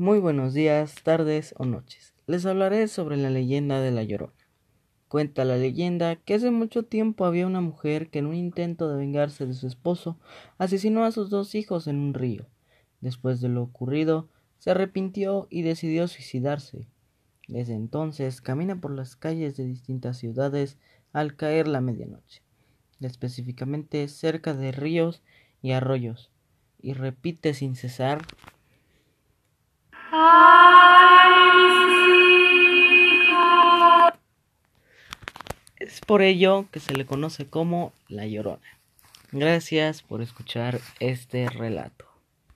Muy buenos días, tardes o noches. Les hablaré sobre la leyenda de la Llorona. Cuenta la leyenda que hace mucho tiempo había una mujer que en un intento de vengarse de su esposo asesinó a sus dos hijos en un río. Después de lo ocurrido, se arrepintió y decidió suicidarse. Desde entonces camina por las calles de distintas ciudades al caer la medianoche, específicamente cerca de ríos y arroyos, y repite sin cesar es por ello que se le conoce como La Llorona. Gracias por escuchar este relato.